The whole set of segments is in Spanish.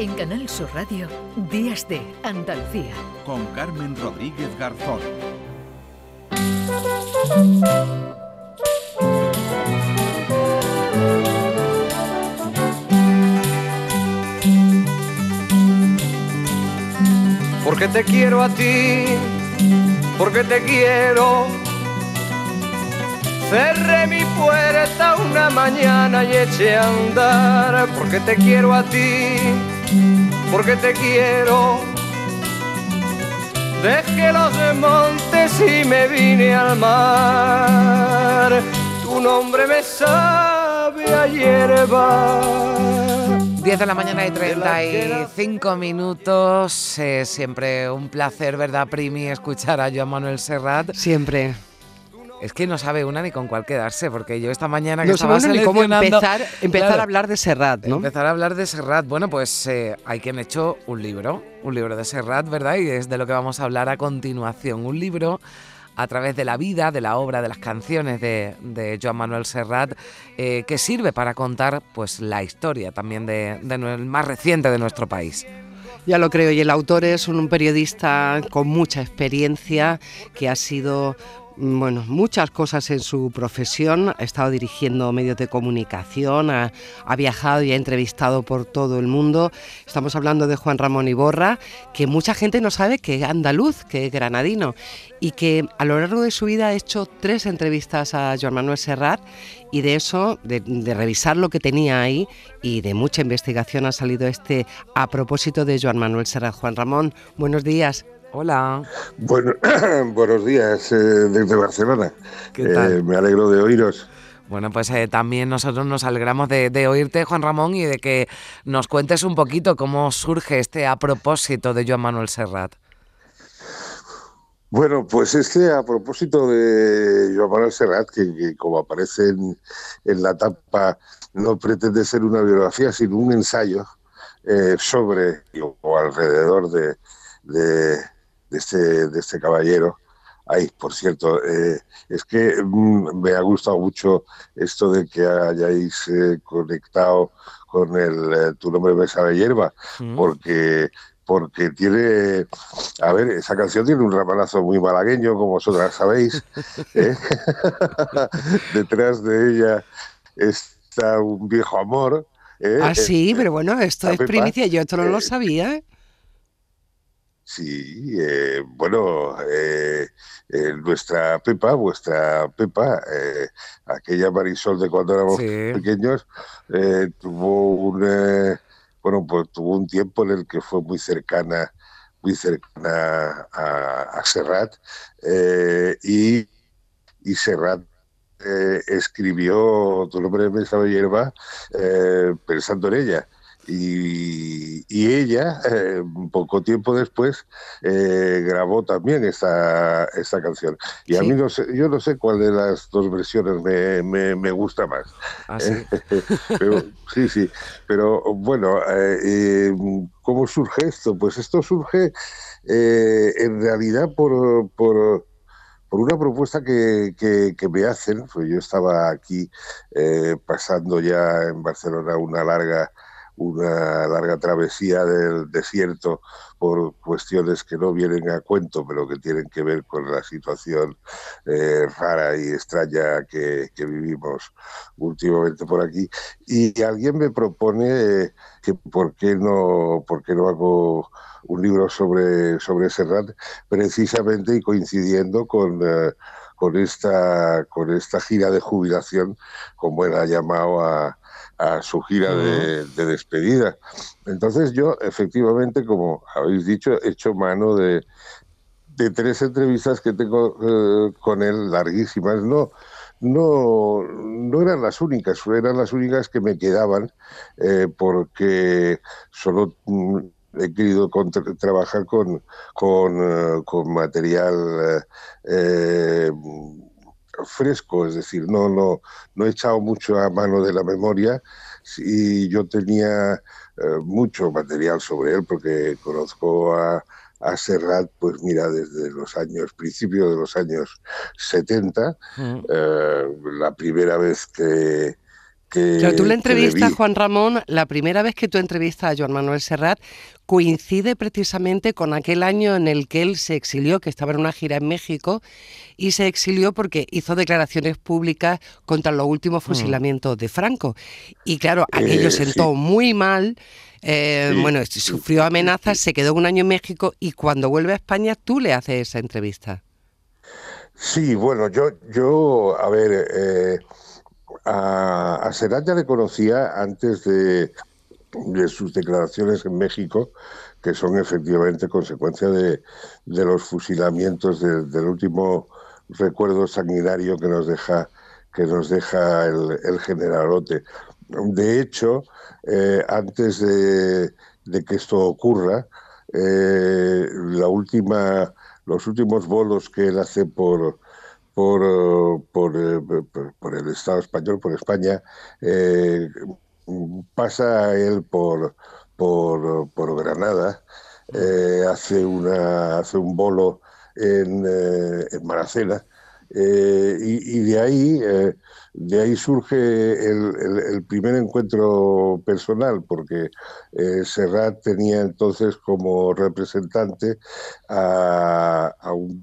En Canal Sur Radio, Días de Andalucía. Con Carmen Rodríguez Garzón. Porque te quiero a ti, porque te quiero. Cerré mi puerta una mañana y eché a andar, porque te quiero a ti, porque te quiero. Dejé los montes y me vine al mar. Tu nombre me sabe a hierba. 10 de la mañana y 35 minutos. Eh, siempre un placer, ¿verdad, Primi? Escuchar a Joan Manuel Serrat. Siempre. Es que no sabe una ni con cuál quedarse, porque yo esta mañana que no estaba sabe ni cómo empezar, empezar Claro, a hablar de Serrat, ¿no? Empezar a hablar de Serrat. Bueno, pues eh, hay quien ha hecho un libro, un libro de Serrat, ¿verdad? Y es de lo que vamos a hablar a continuación. Un libro a través de la vida, de la obra, de las canciones de, de Joan Manuel Serrat, eh, que sirve para contar pues la historia también de, de más reciente de nuestro país. Ya lo creo, y el autor es un periodista con mucha experiencia que ha sido bueno, muchas cosas en su profesión, ha estado dirigiendo medios de comunicación, ha, viajado y ha entrevistado por todo el mundo. Estamos hablando de Juan Ramón Iborra, que mucha gente no sabe que es andaluz, que es granadino, y que a lo largo de su vida ha hecho tres entrevistas a Joan Manuel Serrat, y de eso, de, de revisar lo que tenía ahí y de mucha investigación ha salido este a propósito de Joan Manuel Serrat. Juan Ramón, buenos días. Hola. Bueno, buenos días eh, desde Barcelona. ¿Qué tal? Eh, me alegro de oíros. Bueno, pues eh, también nosotros nos alegramos de, de oírte, Juan Ramón, y de que nos cuentes un poquito cómo surge este a propósito de Joan Manuel Serrat. Bueno, pues este a propósito de Joan Manuel Serrat, que, que como aparece en, en la tapa, no pretende ser una biografía, sino un ensayo sobre o, o alrededor de, de, de este, de este caballero. Ay, por cierto, eh, es que mm, me ha gustado mucho esto de que hayáis eh, conectado con el eh, Tu nombre me sabe hierba, Mm. porque porque tiene, a ver, esa canción tiene un ramalazo muy malagueño, como vosotras sabéis. ¿eh? Detrás de ella está un viejo amor. ¿eh? Ah, sí, pero bueno, esto es primicia, yo esto no lo eh, sabía. Sí, eh, bueno, eh, eh, nuestra Pepa, vuestra Pepa, eh, aquella Marisol de cuando éramos Sí. pequeños, eh, tuvo un, bueno, pues tuvo un tiempo en el que fue muy cercana, muy cercana a, a Serrat eh, y, y Serrat eh, escribió Tu nombre me sabe hierba eh, pensando en ella. Y, y ella, eh, poco tiempo después, eh, grabó también esta, esta canción. Y a Sí. mí no sé, yo no sé cuál de las dos versiones me, me, me gusta más. Así. Pero, sí, sí. Pero bueno, eh, eh, ¿cómo surge esto? Pues esto surge eh, en realidad por, por, por una propuesta que, que- que me hacen. Pues yo estaba aquí eh, pasando ya en Barcelona una larga una larga travesía del desierto por cuestiones que no vienen a cuento, pero que tienen que ver con la situación eh, rara y extraña que, vivimos últimamente por aquí. Y alguien me propone eh, que por qué no, por qué no hago un libro sobre, sobre Serrat, precisamente y coincidiendo con, eh, con, esta, con esta gira de jubilación, como él ha llamado a, a su gira de, de despedida. Entonces yo, efectivamente, como habéis dicho, he hecho mano de, de tres entrevistas que tengo eh, con él, larguísimas. No, no, no eran las únicas, eran las únicas que me quedaban, eh, porque solo mm, he querido contra- trabajar con, con, eh, con material eh, fresco, es decir, no, no, no he echado mucho a mano de la memoria y yo tenía eh, mucho material sobre él porque conozco a, a Serrat, pues mira, desde los años, principios de los años 70, Mm. eh, la primera vez que, Pero tú la entrevistas, Juan Ramón, la primera vez que tú entrevistas a Joan Manuel Serrat coincide precisamente con aquel año en el que él se exilió, que estaba en una gira en México, y se exilió porque hizo declaraciones públicas contra los últimos mm. fusilamientos de Franco. Y claro, aquello eh, sentó muy mal. Eh, bueno, sufrió amenazas, se quedó un año en México y cuando vuelve a España tú le haces esa entrevista. Sí, bueno, yo, yo a ver, eh, a, a ya le conocía antes de, sus declaraciones en México, que son efectivamente consecuencia de, los fusilamientos del último recuerdo sanguinario que nos deja que nos deja el, generalote. De hecho, eh, antes de, que esto ocurra, eh, la última, los últimos bolos que él hace por, por, eh, por, por, el Estado español, por España, eh, pasa él por, por, por Granada, eh, hace, una, hace un bolo en, en Maracena, y, de ahí de ahí surge el, primer encuentro personal, porque eh, Serrat tenía entonces como representante a, un,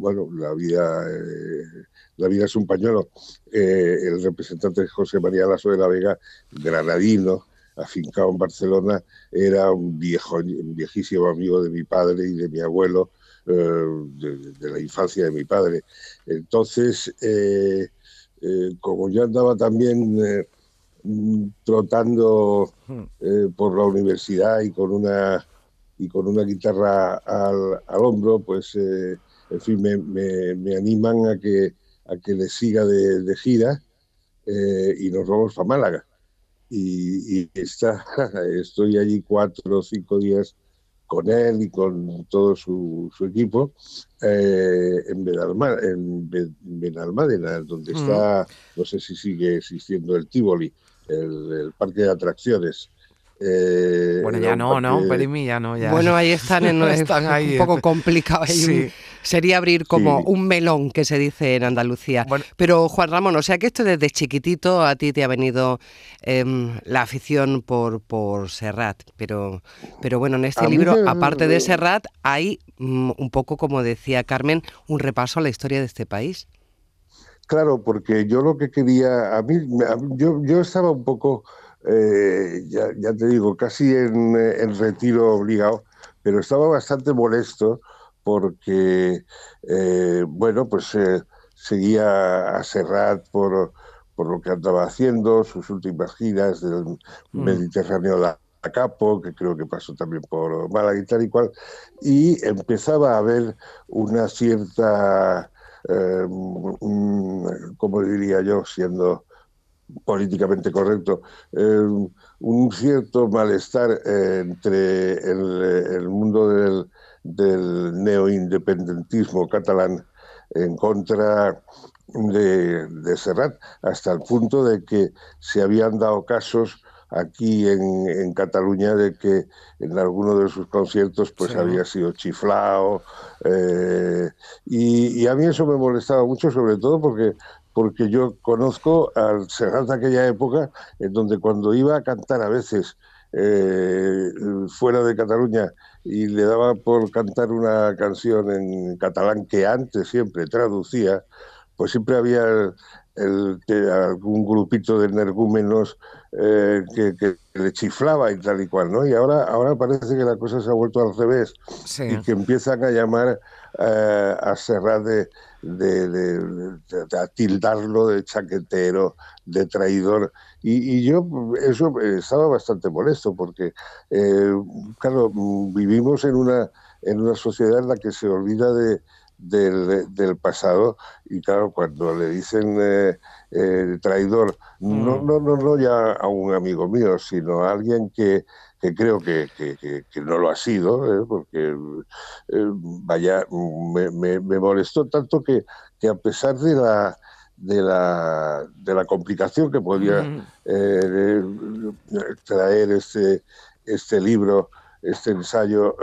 bueno, la vida, eh, la vida es un pañuelo, eh, el representante José María Lasso de la Vega, granadino, afincado en Barcelona, era un viejísimo amigo de mi padre y de mi abuelo, de, la infancia de mi padre. Entonces, eh, como yo andaba también eh, trotando hmm. eh, por la universidad y con una y con una guitarra al, hombro, pues en fin me, animan a que a que le siga de, gira y nos vamos a Málaga. Y, y está, estoy allí cuatro o cinco días con él y con todo su, equipo eh, en, Benalmádena, donde mm. está, no sé si sigue existiendo el Tivoli, el, parque de atracciones. Eh, bueno, ya no, ¿no? Perimí ya no. Ya. Bueno, ahí están, en, están ahí, un poco complicado. Sí. Sería abrir como un melón, que se dice en Andalucía. Pero Juan Ramón, o sea que esto desde chiquitito a ti te ha venido em, la afición por, por Serrat. Pero, pero bueno, en este libro, aparte de Serrat, hay mm, un poco, como decía Carmen, un repaso a la historia de este país. Claro, porque yo lo que quería, a mí, yo, yo estaba un poco eh, ya, te digo, casi en, retiro obligado, pero estaba bastante molesto porque, eh, bueno, pues eh, seguía a Serrat por, por lo que andaba haciendo, sus últimas giras del mm. Mediterráneo de Capo, que creo que pasó también por Málaga y tal y cual, y empezaba a haber una cierta, como diría yo, siendo políticamente correcto, eh, un cierto malestar entre el, mundo del, del neoindependentismo catalán en contra de, de, Serrat, hasta el punto de que se habían dado casos aquí en, Cataluña de que en alguno de sus conciertos pues había sido chiflado eh, y, y, a mí eso me molestaba mucho sobre todo porque porque yo conozco al Serrat de aquella época, en donde cuando iba a cantar a veces eh, fuera de Cataluña y le daba por cantar una canción en catalán que antes siempre traducía, pues siempre había algún grupito de energúmenos eh, que, le chiflaba y tal y cual, ¿no? Y ahora, ahora parece que la cosa se ha vuelto al revés y que empiezan a llamar eh, a Serrat de, de, tildarlo de chaquetero, de traidor. Y, yo eso estaba bastante molesto porque, eh, claro, vivimos en una, en una sociedad en la que se olvida de, del, pasado y claro, cuando le dicen eh, eh, traidor, no, mm. no, no, no ya a un amigo mío, sino a alguien que, que creo que, que, no lo ha sido, ¿eh? porque vaya, me, me, molestó tanto que, que a pesar de la, de la, de la complicación que podía mm. traer este, este libro, este ensayo,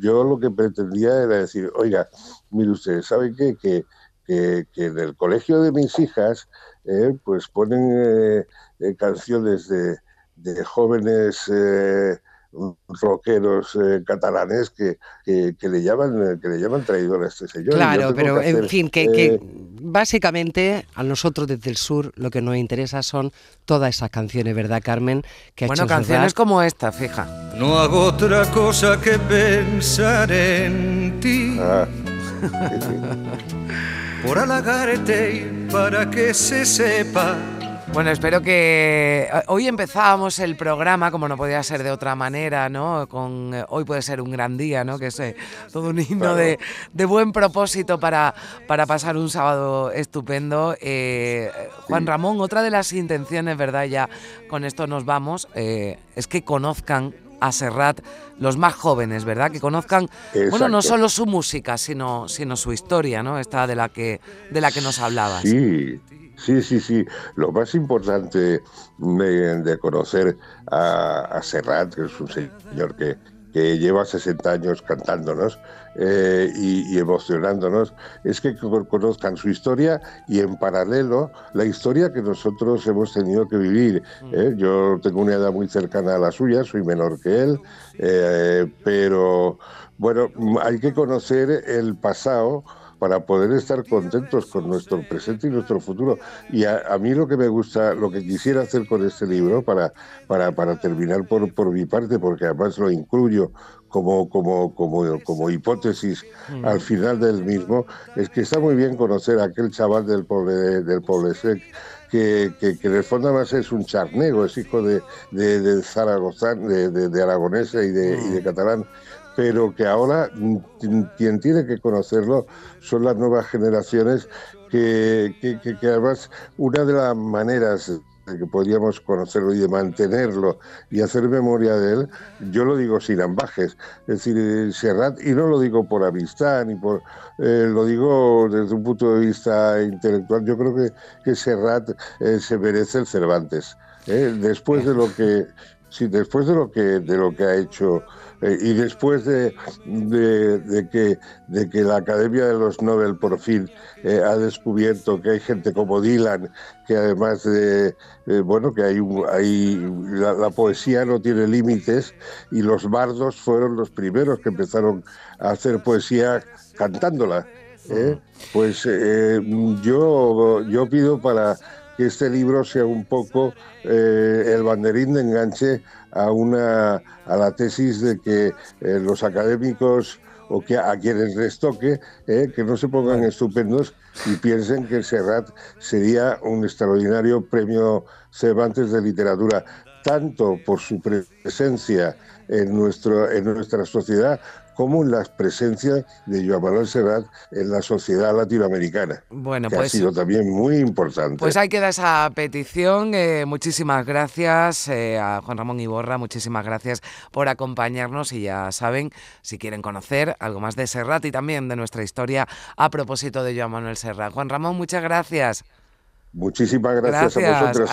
yo lo que pretendía era decir, oiga, mire usted, ¿sabe qué? Que, que, en el colegio de mis hijas eh, pues ponen canciones de, de jóvenes rockeros eh, catalanes que, que, le llaman que le llaman traidor a este señor. Claro, pero en fin, que, que, eh, básicamente a nosotros desde el sur lo que nos interesa son todas esas canciones, ¿verdad, Carmen? Que bueno, canciones como esta, fija. No hago otra cosa que pensar en ti. Ah, Por halagarte para que se sepa bueno, espero que eh, hoy empezábamos el programa, como no podía ser de otra manera, ¿no? Con eh, hoy puede ser un gran día, ¿no? Que es eh, todo un himno de, buen propósito para, para pasar un sábado estupendo. Juan Ramón, otra de las intenciones, ¿verdad? Ya con esto nos vamos, es que conozcan a Serrat los más jóvenes, ¿verdad? Que conozcan, bueno, no solo su música, sino, sino su historia, ¿no? Esta de la que, de la que nos hablabas. Sí, Sí, sí, sí. Lo más importante de, conocer a, Serrat, que es un señor que, que lleva 60 años cantándonos eh, y, emocionándonos, es que conozcan su historia y en paralelo la historia que nosotros hemos tenido que vivir. Mm. ¿eh? Yo tengo una edad muy cercana a la suya, soy menor que él, eh, pero bueno, hay que conocer el pasado para poder estar contentos con nuestro presente y nuestro futuro. Y a, mí lo que me gusta, lo que quisiera hacer con este libro, para, para, para terminar por, por mi parte, porque además lo incluyo como, como, como, como hipótesis mm. al final del mismo, es que está muy bien conocer a aquel chaval del pueblo del Poblesec que, que, que, en el fondo además es un charnego, es hijo de, de, de Zaragoza, de, de, aragonesa y de, y de mm. catalán, pero que ahora quien tiene que conocerlo son las nuevas generaciones que, que, además una de las maneras que podríamos conocerlo y de mantenerlo y hacer memoria de él, yo lo digo sin ambajes, es decir, Serrat, y no lo digo por amistad, ni por, eh, lo digo desde un punto de vista intelectual, yo creo que, que Serrat eh, se merece el Cervantes, ¿eh? después de lo que, sí, después de lo que, de lo que ha hecho eh, y después de, de, que, de que la Academia de los Nobel por fin eh, ha descubierto que hay gente como Dylan, que además de, eh, bueno, que hay, hay la, poesía no tiene límites y los bardos fueron los primeros que empezaron a hacer poesía cantándola. Pues yo, yo pido para que este libro sea un poco el banderín de enganche a, una, a la tesis de que eh, los académicos o que a quienes les toque, eh, que no se pongan estupendos y piensen que Serrat sería un extraordinario premio Cervantes de literatura, tanto por su presencia en, nuestro, en nuestra sociedad como la presencia de Joan Manuel Serrat en la sociedad latinoamericana, bueno, que ha pues sido también muy importante. Pues ahí queda esa petición. Eh, muchísimas gracias eh, a Juan Ramón Iborra, muchísimas gracias por acompañarnos y ya saben, si quieren conocer algo más de Serrat y también de nuestra historia a propósito de Joan Manuel Serrat. Juan Ramón, muchas gracias. Muchísimas gracias, a vosotros.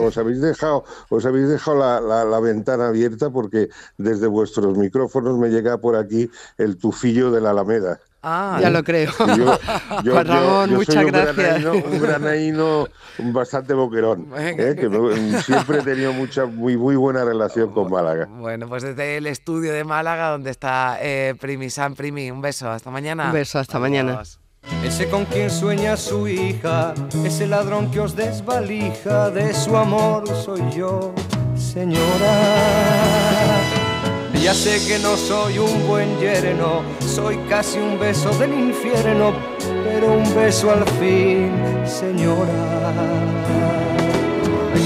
os, habéis dejado, os habéis dejado la, ventana abierta porque desde vuestros micrófonos me llega por aquí el tufillo de la Alameda. Ah, ya lo creo. Yo, Juan Ramón, muchas gracias. un granaíno bastante boquerón, ¿eh? que siempre he tenido mucha, muy, muy buena relación con Málaga. Bueno, pues desde el estudio de Málaga, donde está eh, Primi San Primi, un beso, hasta mañana. Un beso, hasta mañana. Ese con quien sueña su hija, ese ladrón que os desvalija, de su amor soy yo, señora. Ya sé que no soy un buen yerno, soy casi un beso del infierno, pero un beso al fin, señora.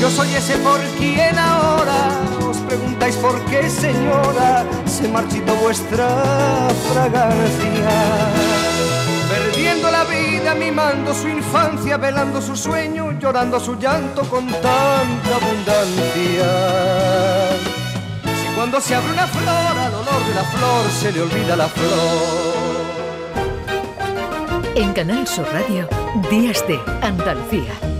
Yo soy ese por quien ahora os preguntáis por qué, señora, se marchitó vuestra fragancia perdiendo la vida, mimando su infancia, velando su sueño, llorando su llanto con tanta abundancia. Si cuando se abre una flor, al olor de la flor se le olvida la flor. En Canal Sur Radio, Días de Andalucía